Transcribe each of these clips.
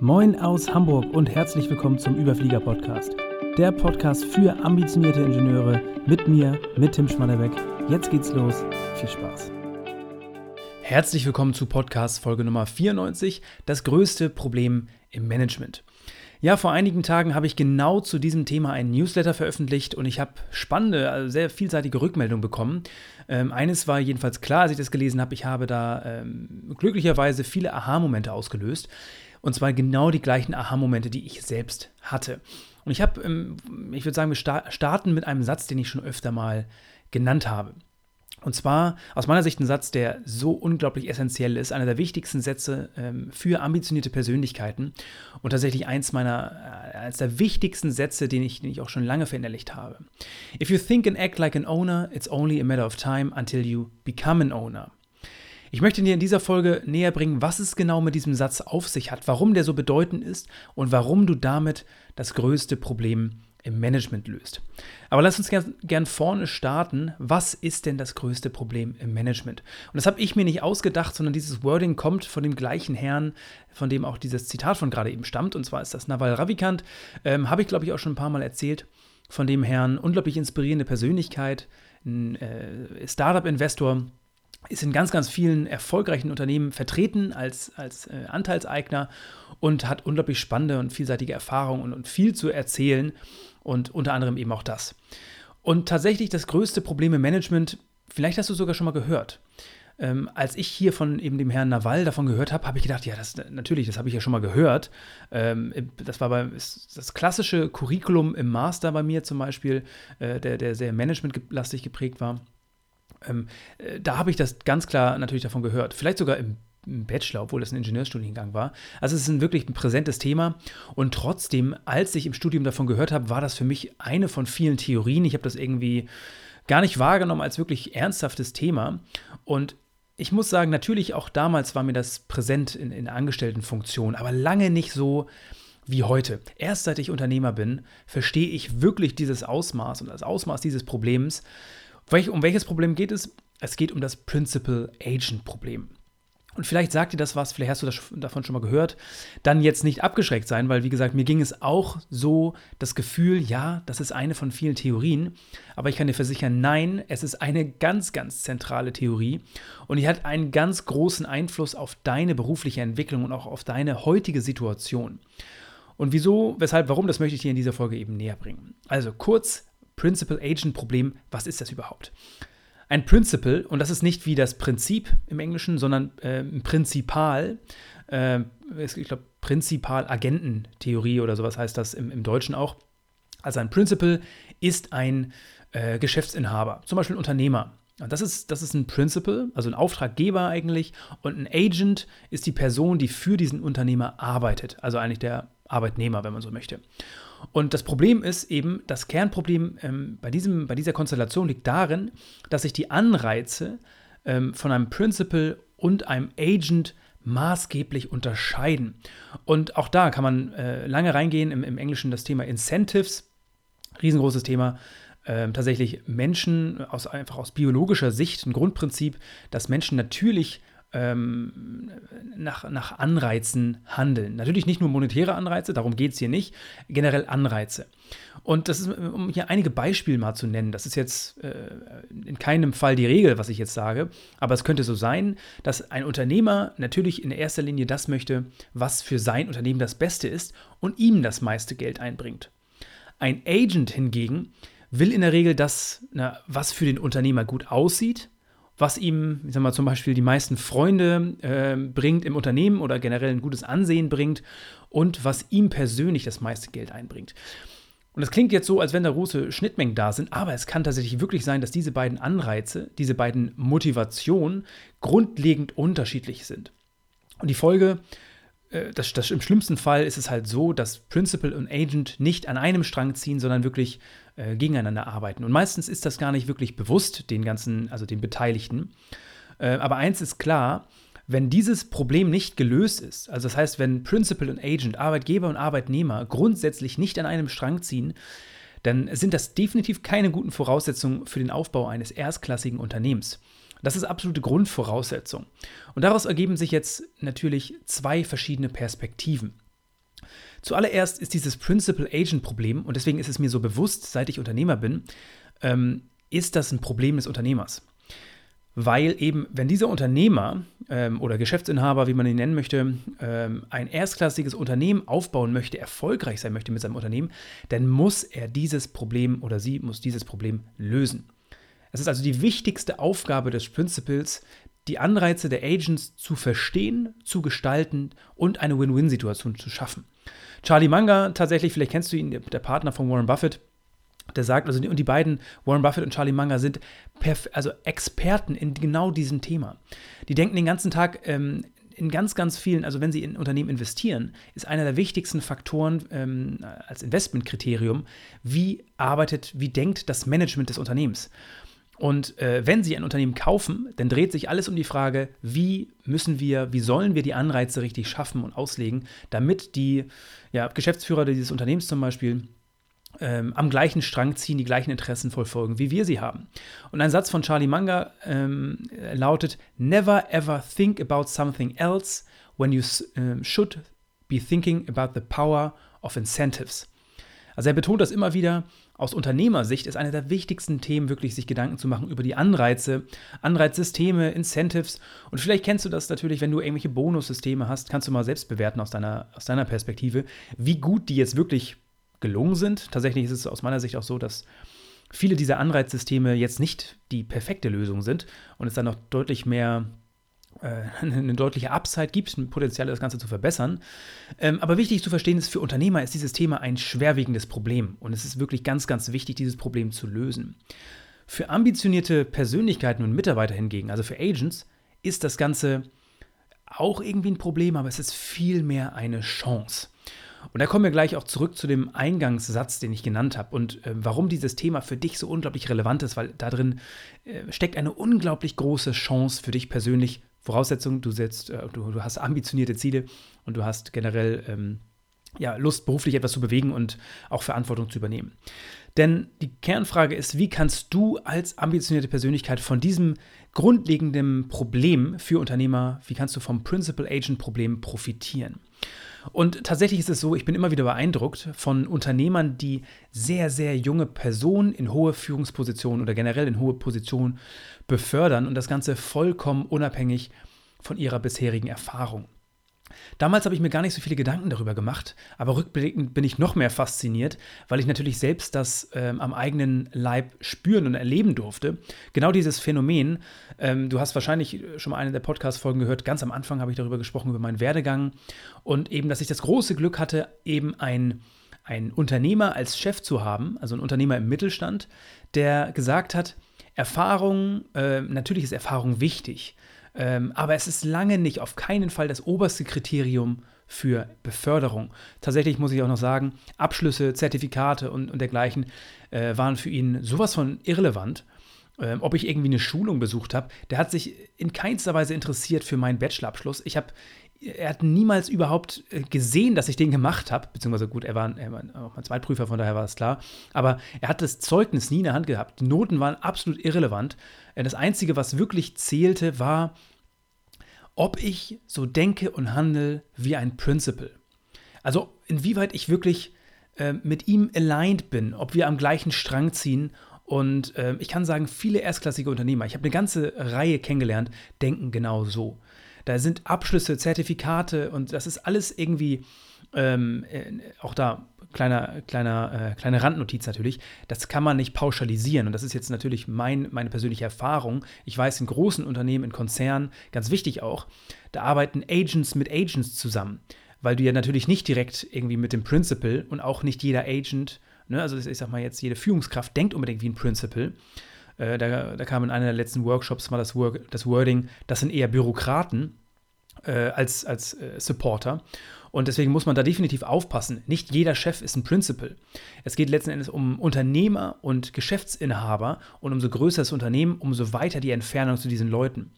Moin aus Hamburg und herzlich willkommen zum Überflieger Podcast. Der Podcast für ambitionierte Ingenieure mit mir, mit Tim Schmannebeck. Jetzt geht's los. Viel Spaß. Herzlich willkommen zu Podcast Folge Nummer 94, das größte Problem im Management. Ja, vor einigen Tagen habe ich genau zu diesem Thema einen Newsletter veröffentlicht und ich habe spannende, also sehr vielseitige Rückmeldungen bekommen. Ähm, eines war jedenfalls klar, als ich das gelesen habe, ich habe da ähm, glücklicherweise viele Aha-Momente ausgelöst. Und zwar genau die gleichen Aha-Momente, die ich selbst hatte. Und ich habe, ähm, ich würde sagen, wir starten mit einem Satz, den ich schon öfter mal genannt habe. Und zwar aus meiner Sicht ein Satz, der so unglaublich essentiell ist, einer der wichtigsten Sätze ähm, für ambitionierte Persönlichkeiten und tatsächlich eins meiner, äh, eines der wichtigsten Sätze, den ich, den ich auch schon lange verinnerlicht habe. If you think and act like an owner, it's only a matter of time until you become an owner. Ich möchte dir in dieser Folge näher bringen, was es genau mit diesem Satz auf sich hat, warum der so bedeutend ist und warum du damit das größte Problem im Management löst. Aber lass uns gern, gern, vorne starten. Was ist denn das größte Problem im Management? Und das habe ich mir nicht ausgedacht, sondern dieses Wording kommt von dem gleichen Herrn, von dem auch dieses Zitat von gerade eben stammt. Und zwar ist das Naval Ravikant. Ähm, habe ich, glaube ich, auch schon ein paar Mal erzählt. Von dem Herrn, unglaublich inspirierende Persönlichkeit, ein äh, Startup-Investor ist in ganz, ganz vielen erfolgreichen Unternehmen vertreten als, als äh, Anteilseigner und hat unglaublich spannende und vielseitige Erfahrungen und, und, viel zu erzählen und unter anderem eben auch das. Und tatsächlich das größte Problem im Management, vielleicht hast du sogar schon mal gehört. Ähm, als ich hier von eben dem Herrn Nawal davon gehört habe, habe ich gedacht, ja, das natürlich, das habe ich ja schon mal gehört. Ähm, das war bei, das klassische Curriculum im Master bei mir zum Beispiel, äh, der, der sehr managementlastig geprägt war. Ähm, äh, da habe ich das ganz klar natürlich davon gehört. Vielleicht sogar im, Bachelor, obwohl das ein Ingenieurstudiengang war. Also es ist ein wirklich ein präsentes Thema. Und trotzdem, als ich im Studium davon gehört habe, war das für mich eine von vielen Theorien. Ich habe das irgendwie gar nicht wahrgenommen als wirklich ernsthaftes Thema. Und ich muss sagen, natürlich auch damals war mir das präsent in, in Angestelltenfunktion, aber lange nicht so wie heute. Erst seit ich Unternehmer bin, verstehe ich wirklich dieses Ausmaß und das Ausmaß dieses Problems, um welches Problem geht es? Es geht um das Principal-Agent-Problem. Und vielleicht sagt dir das was, vielleicht hast du das davon schon mal gehört. Dann jetzt nicht abgeschreckt sein, weil wie gesagt, mir ging es auch so das Gefühl, ja, das ist eine von vielen Theorien. Aber ich kann dir versichern, nein, es ist eine ganz, ganz zentrale Theorie. Und die hat einen ganz großen Einfluss auf deine berufliche Entwicklung und auch auf deine heutige Situation. Und wieso, weshalb, warum, das möchte ich dir in dieser Folge eben näher bringen. Also kurz, Principal-Agent-Problem, was ist das überhaupt? Ein Principal, und das ist nicht wie das Prinzip im Englischen, sondern äh, Prinzipal, äh, ich glaube Prinzipal-Agententheorie oder sowas heißt das im, im, Deutschen auch. Also ein Principal ist ein äh, Geschäftsinhaber, zum Beispiel ein Unternehmer. Das ist, das ist ein Principal, also ein Auftraggeber eigentlich. Und ein Agent ist die Person, die für diesen Unternehmer arbeitet. Also eigentlich der Arbeitnehmer, wenn man so möchte. Und das Problem ist eben, das Kernproblem ähm, bei, diesem, bei dieser Konstellation liegt darin, dass sich die Anreize ähm, von einem Principal und einem Agent maßgeblich unterscheiden. Und auch da kann man äh, lange reingehen, im, im, Englischen das Thema Incentives, riesengroßes Thema. Ähm, tatsächlich Menschen aus, einfach aus biologischer Sicht ein Grundprinzip, dass Menschen natürlich ähm, nach, nach Anreizen handeln. Natürlich nicht nur monetäre Anreize, darum geht es hier nicht, generell Anreize. Und das ist, um hier einige Beispiele mal zu nennen, das ist jetzt äh, in keinem Fall die Regel, was ich jetzt sage, aber es könnte so sein, dass ein Unternehmer natürlich in erster Linie das möchte, was für sein Unternehmen das Beste ist und ihm das meiste Geld einbringt. Ein Agent hingegen will in der Regel das, na, was für den Unternehmer gut aussieht, was ihm, ich sag mal, zum Beispiel die meisten Freunde äh, bringt im Unternehmen oder generell ein gutes Ansehen bringt und was ihm persönlich das meiste Geld einbringt. Und das klingt jetzt so, als wenn da große Schnittmengen da sind, aber es kann tatsächlich wirklich sein, dass diese beiden Anreize, diese beiden Motivationen grundlegend unterschiedlich sind. Und die Folge das, das, im schlimmsten Fall ist es halt so, dass Principal und Agent nicht an einem Strang ziehen, sondern wirklich äh, gegeneinander arbeiten. Und meistens ist das gar nicht wirklich bewusst, den ganzen, also den Beteiligten. Äh, aber eins ist klar, wenn dieses Problem nicht gelöst ist, also das heißt, wenn Principal und Agent, Arbeitgeber und Arbeitnehmer grundsätzlich nicht an einem Strang ziehen, dann sind das definitiv keine guten Voraussetzungen für den Aufbau eines erstklassigen Unternehmens. Das ist absolute Grundvoraussetzung. Und daraus ergeben sich jetzt natürlich zwei verschiedene Perspektiven. Zuallererst ist dieses Principal-Agent-Problem, und deswegen ist es mir so bewusst, seit ich Unternehmer bin, ähm, ist das ein Problem des Unternehmers. Weil eben, wenn dieser Unternehmer ähm, oder Geschäftsinhaber, wie man ihn nennen möchte, ähm, ein erstklassiges Unternehmen aufbauen möchte, erfolgreich sein möchte mit seinem Unternehmen, dann muss er dieses Problem oder sie muss dieses Problem lösen. Es ist also die wichtigste Aufgabe des Principals, die Anreize der Agents zu verstehen, zu gestalten und eine Win-Win-Situation zu schaffen. Charlie Munger, tatsächlich, vielleicht kennst du ihn, der Partner von Warren Buffett, der sagt, also und die beiden, Warren Buffett und Charlie Munger, sind also Experten in genau diesem Thema. Die denken den ganzen Tag ähm, in ganz, ganz vielen, also wenn sie in Unternehmen investieren, ist einer der wichtigsten Faktoren ähm, als Investmentkriterium, wie arbeitet, wie denkt das Management des Unternehmens. Und äh, wenn Sie ein Unternehmen kaufen, dann dreht sich alles um die Frage, wie müssen wir, wie sollen wir die Anreize richtig schaffen und auslegen, damit die ja, Geschäftsführer dieses Unternehmens zum Beispiel ähm, am gleichen Strang ziehen, die gleichen Interessen verfolgen, wie wir sie haben. Und ein Satz von Charlie Munger ähm, lautet: Never ever think about something else when you uh, should be thinking about the power of incentives. Also er betont das immer wieder. Aus Unternehmersicht ist einer der wichtigsten Themen, wirklich sich Gedanken zu machen über die Anreize, Anreizsysteme, Incentives. Und vielleicht kennst du das natürlich, wenn du irgendwelche Bonussysteme hast, kannst du mal selbst bewerten aus deiner, aus deiner Perspektive, wie gut die jetzt wirklich gelungen sind. Tatsächlich ist es aus meiner Sicht auch so, dass viele dieser Anreizsysteme jetzt nicht die perfekte Lösung sind und es dann noch deutlich mehr eine deutliche Upside gibt, ein Potenzial, das Ganze zu verbessern. Ähm, aber wichtig zu verstehen ist, für Unternehmer ist dieses Thema ein schwerwiegendes Problem und es ist wirklich ganz, ganz wichtig, dieses Problem zu lösen. Für ambitionierte Persönlichkeiten und Mitarbeiter hingegen, also für Agents, ist das Ganze auch irgendwie ein Problem, aber es ist vielmehr eine Chance. Und da kommen wir gleich auch zurück zu dem Eingangssatz, den ich genannt habe und äh, warum dieses Thema für dich so unglaublich relevant ist, weil da drin äh, steckt eine unglaublich große Chance für dich persönlich. Voraussetzung, du setzt, äh, du, du, hast ambitionierte Ziele und du hast generell ähm, ja, Lust, beruflich etwas zu bewegen und auch Verantwortung zu übernehmen. Denn die Kernfrage ist, wie kannst du als ambitionierte Persönlichkeit von diesem grundlegenden Problem für Unternehmer, wie kannst du vom Principal Agent Problem profitieren? Und tatsächlich ist es so, ich bin immer wieder beeindruckt von Unternehmern, die sehr, sehr junge Personen in hohe Führungspositionen oder generell in hohe Positionen befördern und das Ganze vollkommen unabhängig von ihrer bisherigen Erfahrung. Damals habe ich mir gar nicht so viele Gedanken darüber gemacht, aber rückblickend bin ich noch mehr fasziniert, weil ich natürlich selbst das ähm, am eigenen Leib spüren und erleben durfte. Genau dieses Phänomen, ähm, du hast wahrscheinlich schon mal eine der Podcast-Folgen gehört, ganz am Anfang habe ich darüber gesprochen, über meinen Werdegang und eben, dass ich das große Glück hatte, eben ein ein Unternehmer als Chef zu haben, also ein Unternehmer im Mittelstand, der gesagt hat, Erfahrung, äh, natürlich ist Erfahrung wichtig, ähm, aber es ist lange nicht, auf keinen Fall das oberste Kriterium für Beförderung. Tatsächlich muss ich auch noch sagen, Abschlüsse, Zertifikate und, und dergleichen äh, waren für ihn sowas von irrelevant. Ähm, ob ich irgendwie eine Schulung besucht habe, der hat sich in keinster Weise interessiert für meinen Bachelorabschluss. Ich habe er hat niemals überhaupt äh, gesehen, dass ich den gemacht habe. Beziehungsweise gut, er war, er war auch mein Zweitprüfer, von daher war das klar. Aber er hat das Zeugnis nie in der Hand gehabt. Die Noten waren absolut irrelevant. Äh, das Einzige, was wirklich zählte, war, ob ich so denke und handle wie ein Principal. Also inwieweit ich wirklich äh, mit ihm aligned bin, ob wir am gleichen Strang ziehen. Und äh, ich kann sagen, viele erstklassige Unternehmer, ich habe eine ganze Reihe kennengelernt, denken genau so. Da sind Abschlüsse, Zertifikate und das ist alles irgendwie ähm, äh, auch da kleiner, kleiner, äh, kleine Randnotiz natürlich, das kann man nicht pauschalisieren. Und das ist jetzt natürlich mein, meine persönliche Erfahrung. Ich weiß, in großen Unternehmen, in Konzernen, ganz wichtig auch, da arbeiten Agents mit Agents zusammen. Weil du ja natürlich nicht direkt irgendwie mit dem Principal und auch nicht jeder Agent, ne, also ich sag mal jetzt, jede Führungskraft denkt unbedingt wie ein Principal. Äh, da, da, kam in einer der letzten Workshops mal das, Word, das Wording, das sind eher Bürokraten äh, als, als äh, Supporter. Und deswegen muss man da definitiv aufpassen. Nicht jeder Chef ist ein Principal. Es geht letzten Endes um Unternehmer und Geschäftsinhaber und umso größer das Unternehmen, umso weiter die Entfernung zu diesen Leuten.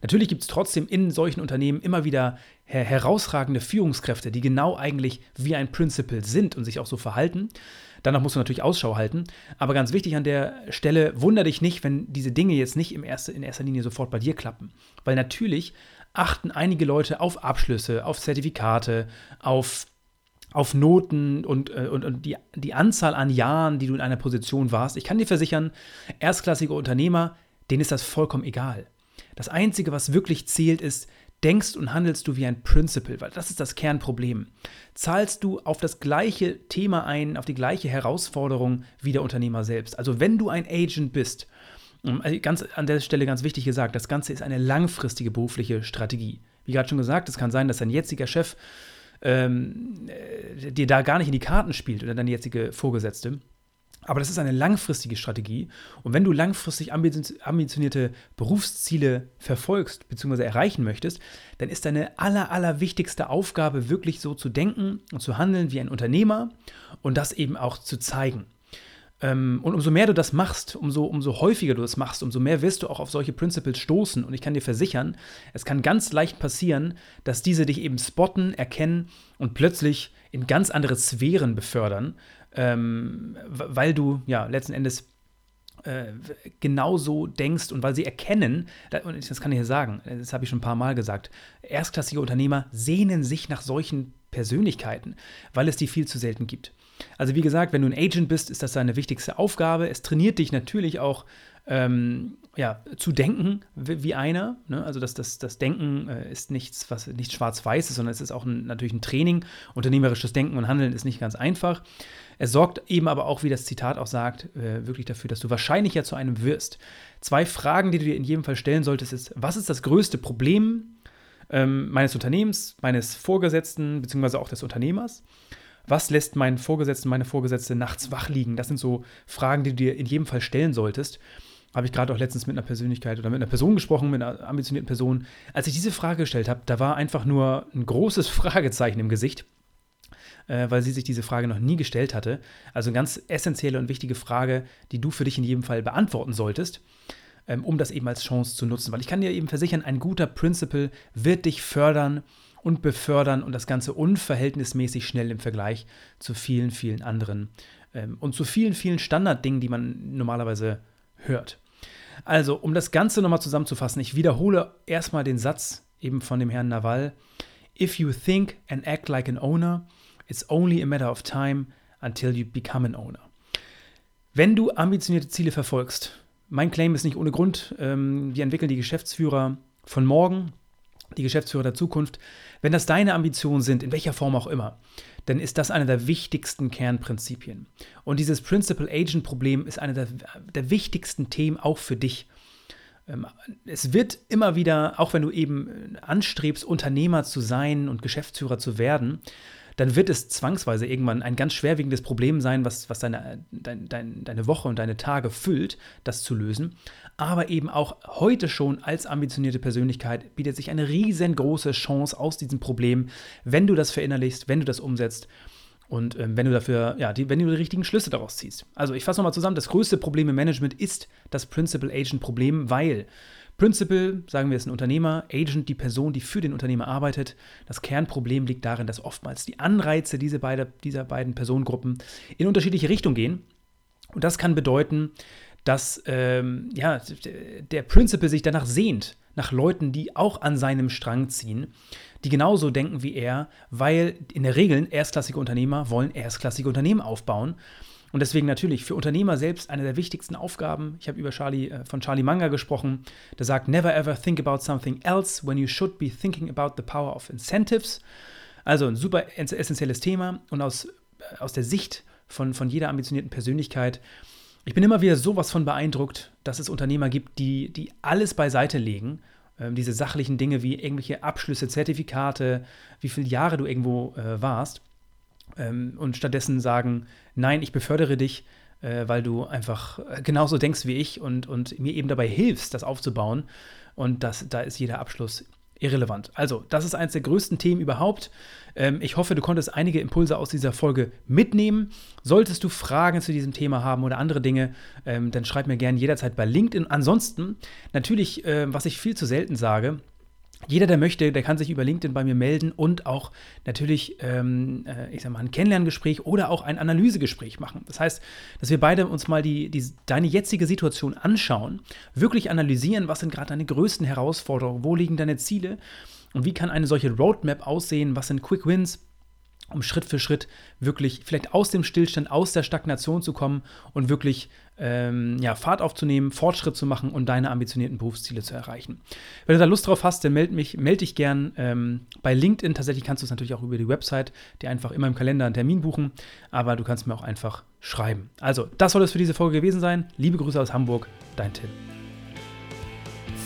Natürlich gibt es trotzdem in solchen Unternehmen immer wieder her herausragende Führungskräfte, die genau eigentlich wie ein Principal sind und sich auch so verhalten. Danach musst du natürlich Ausschau halten. Aber ganz wichtig an der Stelle, wunder dich nicht, wenn diese Dinge jetzt nicht im erste, in erster Linie sofort bei dir klappen. Weil natürlich achten einige Leute auf Abschlüsse, auf Zertifikate, auf auf Noten und, äh, und, und die, die Anzahl an Jahren, die du in einer Position warst. Ich kann dir versichern, erstklassige Unternehmer, denen ist das vollkommen egal. Das Einzige, was wirklich zählt, ist, denkst und handelst du wie ein Principal, weil das ist das Kernproblem. Zahlst du auf das gleiche Thema ein, auf die gleiche Herausforderung wie der Unternehmer selbst. Also wenn du ein Agent bist, ähm, also ganz an der Stelle ganz wichtig gesagt, das Ganze ist eine langfristige berufliche Strategie. Wie gerade schon gesagt, es kann sein, dass dein jetziger Chef ähm, äh, dir da gar nicht in die Karten spielt oder deine jetzige Vorgesetzte. Aber das ist eine langfristige Strategie. Und wenn du langfristig ambitionierte Berufsziele verfolgst bzw. erreichen möchtest, dann ist deine aller, aller wichtigste Aufgabe wirklich so zu denken und zu handeln wie ein Unternehmer und das eben auch zu zeigen. Ähm, und umso mehr du das machst, umso, umso häufiger du das machst, umso mehr wirst du auch auf solche Principles stoßen. Und ich kann dir versichern, es kann ganz leicht passieren, dass diese dich eben spotten, erkennen und plötzlich in ganz andere Sphären befördern, ähm, weil du ja letzten Endes äh, genauso denkst und weil sie erkennen, und das kann ich hier sagen, das habe ich schon ein paar Mal gesagt, erstklassige Unternehmer sehnen sich nach solchen Persönlichkeiten, weil es die viel zu selten gibt. Also wie gesagt, wenn du ein Agent bist, ist das deine wichtigste Aufgabe. Es trainiert dich natürlich auch ähm, ja, zu denken wie einer. Ne? Also das, das, das Denken äh, ist nichts, was nicht schwarz-weiß ist, sondern es ist auch ein, natürlich ein Training. Unternehmerisches Denken und Handeln ist nicht ganz einfach. Es sorgt eben aber auch, wie das Zitat auch sagt, äh, wirklich dafür, dass du wahrscheinlicher zu einem wirst. Zwei Fragen, die du dir in jedem Fall stellen solltest, ist, was ist das größte Problem ähm, meines Unternehmens, meines Vorgesetzten, beziehungsweise auch des Unternehmers? Was lässt meinen Vorgesetzten, meine Vorgesetzte nachts wach liegen? Das sind so Fragen, die du dir in jedem Fall stellen solltest. Habe ich gerade auch letztens mit einer Persönlichkeit oder mit einer Person gesprochen, mit einer ambitionierten Person. Als ich diese Frage gestellt habe, da war einfach nur ein großes Fragezeichen im Gesicht, äh, weil sie sich diese Frage noch nie gestellt hatte. Also eine ganz essentielle und wichtige Frage, die du für dich in jedem Fall beantworten solltest ähm, um das eben als Chance zu nutzen. Weil ich kann dir eben versichern, ein guter Principle wird dich fördern und befördern und das Ganze unverhältnismäßig schnell im Vergleich zu vielen, vielen anderen ähm, und zu vielen, vielen Standarddingen, die man normalerweise hört. Also, um das Ganze nochmal zusammenzufassen, ich wiederhole erstmal den Satz eben von dem Herrn Naval. If you think and act like an owner, it's only a matter of time until you become an owner. Wenn du ambitionierte Ziele verfolgst, mein Claim ist nicht ohne Grund, ähm, wir entwickeln die Geschäftsführer von morgen, die Geschäftsführer der Zukunft, wenn das deine Ambitionen sind, in welcher Form auch immer, dann ist das einer der wichtigsten Kernprinzipien. Und dieses Principal-Agent-Problem ist einer der, der, wichtigsten Themen auch für dich. Ähm, es wird immer wieder, auch wenn du eben anstrebst, Unternehmer zu sein und Geschäftsführer zu werden, dann wird es zwangsweise irgendwann ein ganz schwerwiegendes Problem sein, was, was deine, dein, dein, deine Woche und deine Tage füllt, das zu lösen. Aber eben auch heute schon als ambitionierte Persönlichkeit bietet sich eine riesengroße Chance aus diesem Problem, wenn du das verinnerlichst, wenn du das umsetzt und ähm, wenn du dafür, ja, die, wenn du die richtigen Schlüsse daraus ziehst. Also ich fasse nochmal zusammen, das größte Problem im Management ist das Principal-Agent-Problem, weil Principal, sagen wir, ist ein Unternehmer, Agent, die Person, die für den Unternehmer arbeitet. Das Kernproblem liegt darin, dass oftmals die Anreize dieser, beide, dieser beiden Personengruppen in unterschiedliche Richtungen gehen. Und das kann bedeuten, dass ähm, ja, der Principal sich danach sehnt, nach Leuten, die auch an seinem Strang ziehen, die genauso denken wie er, weil in der Regel erstklassige Unternehmer wollen erstklassige Unternehmen aufbauen. Und deswegen natürlich für Unternehmer selbst eine der wichtigsten Aufgaben. Ich habe über Charlie, äh, von Charlie Manga gesprochen, der sagt, never ever think about something else when you should be thinking about the power of incentives. Also ein super essentielles Thema und aus, äh, aus der Sicht von, von jeder ambitionierten Persönlichkeit. Ich bin immer wieder sowas von beeindruckt, dass es Unternehmer gibt, die, die alles beiseite legen. Ähm, diese sachlichen Dinge wie irgendwelche Abschlüsse, Zertifikate, wie viele Jahre du irgendwo äh, warst ähm, und stattdessen sagen, nein, ich befördere dich, äh, weil du einfach äh, genauso denkst wie ich und, und mir eben dabei hilfst, das aufzubauen. Und das, da ist jeder Abschluss irrelevant. Also, das ist eines der größten Themen überhaupt. Ähm, ich hoffe, du konntest einige Impulse aus dieser Folge mitnehmen. Solltest du Fragen zu diesem Thema haben oder andere Dinge, ähm, dann schreib mir gerne jederzeit bei LinkedIn. Ansonsten, natürlich, äh, was ich viel zu selten sage, jeder, der möchte, der kann sich über LinkedIn bei mir melden und auch natürlich, ähm, äh, ich sag mal, ein Kennenlerngespräch oder auch ein Analysegespräch machen. Das heißt, dass wir beide uns mal die, die, deine jetzige Situation anschauen, wirklich analysieren, was sind gerade deine größten Herausforderungen, wo liegen deine Ziele und wie kann eine solche Roadmap aussehen, was sind Quick Wins um Schritt für Schritt wirklich vielleicht aus dem Stillstand, aus der Stagnation zu kommen und wirklich ähm, ja, Fahrt aufzunehmen, Fortschritt zu machen und deine ambitionierten Berufsziele zu erreichen. Wenn du da Lust drauf hast, dann melde mich, melde dich gern ähm, bei LinkedIn. Tatsächlich kannst du es natürlich auch über die Website, dir einfach immer im Kalender einen Termin buchen, aber du kannst mir auch einfach schreiben. Also, das soll es für diese Folge gewesen sein. Liebe Grüße aus Hamburg, dein Tim.